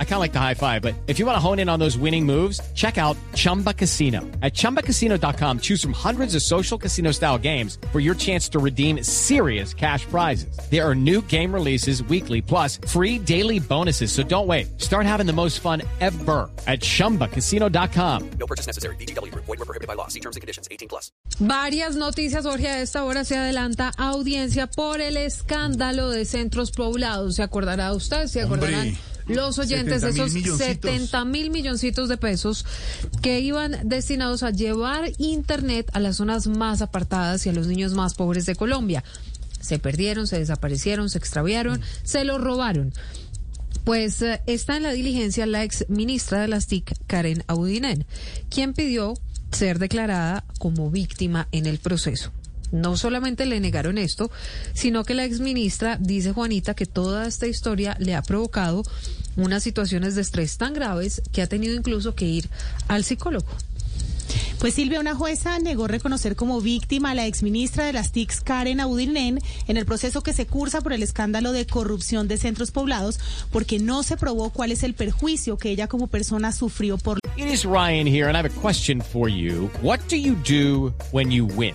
I kind of like the high five, but if you want to hone in on those winning moves, check out Chumba Casino. At ChumbaCasino.com, choose from hundreds of social casino style games for your chance to redeem serious cash prizes. There are new game releases weekly, plus free daily bonuses. So don't wait. Start having the most fun ever at ChumbaCasino.com. No purchase necessary. BGW. Void were prohibited by law. See terms and conditions. 18 plus. Varias noticias, Jorge. A esta hora se adelanta audiencia por el escándalo de centros poblados. ¿Se acordará usted? ¿Se acordarán? Hombre, Los oyentes, 70.000 esos milloncitos. 70 mil milloncitos de pesos que iban destinados a llevar Internet a las zonas más apartadas y a los niños más pobres de Colombia. Se perdieron, se desaparecieron, se extraviaron, se los robaron. Pues eh, está en la diligencia la ex ministra de las TIC, Karen Audinen, quien pidió ser declarada como víctima en el proceso. No solamente le negaron esto, sino que la ex ministra dice Juanita que toda esta historia le ha provocado unas situaciones de estrés tan graves que ha tenido incluso que ir al psicólogo. Pues Silvia, una jueza negó reconocer como víctima a la exministra de las TICs, Karen Audinen, en el proceso que se cursa por el escándalo de corrupción de centros poblados, porque no se probó cuál es el perjuicio que ella como persona sufrió por It is Ryan here, and I have a question for you. What do you do when you win?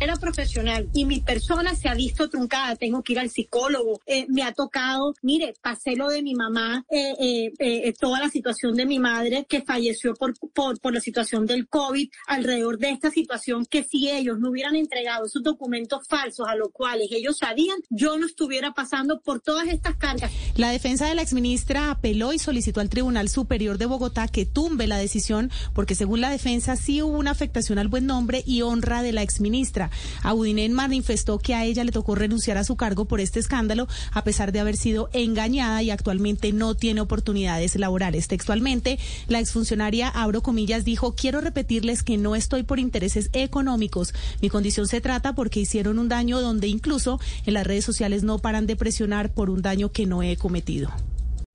Era profesional y mi persona se ha visto truncada, tengo que ir al psicólogo, eh, me ha tocado, mire, pasé lo de mi mamá, eh, eh, eh, toda la situación de mi madre que falleció por, por, por la situación del COVID, alrededor de esta situación que si ellos no hubieran entregado esos documentos falsos a los cuales ellos sabían, yo no estuviera pasando por todas estas cargas. La defensa de la exministra apeló y solicitó al Tribunal Superior de Bogotá que tumbe la decisión porque según la defensa sí hubo una afectación al buen nombre y honra de la exministra. Audinen manifestó que a ella le tocó renunciar a su cargo por este escándalo a pesar de haber sido engañada y actualmente no tiene oportunidades laborales. Textualmente, la exfuncionaria, abro comillas, dijo, quiero repetirles que no estoy por intereses económicos. Mi condición se trata porque hicieron un daño donde incluso en las redes sociales no paran de presionar por un daño que no he cometido.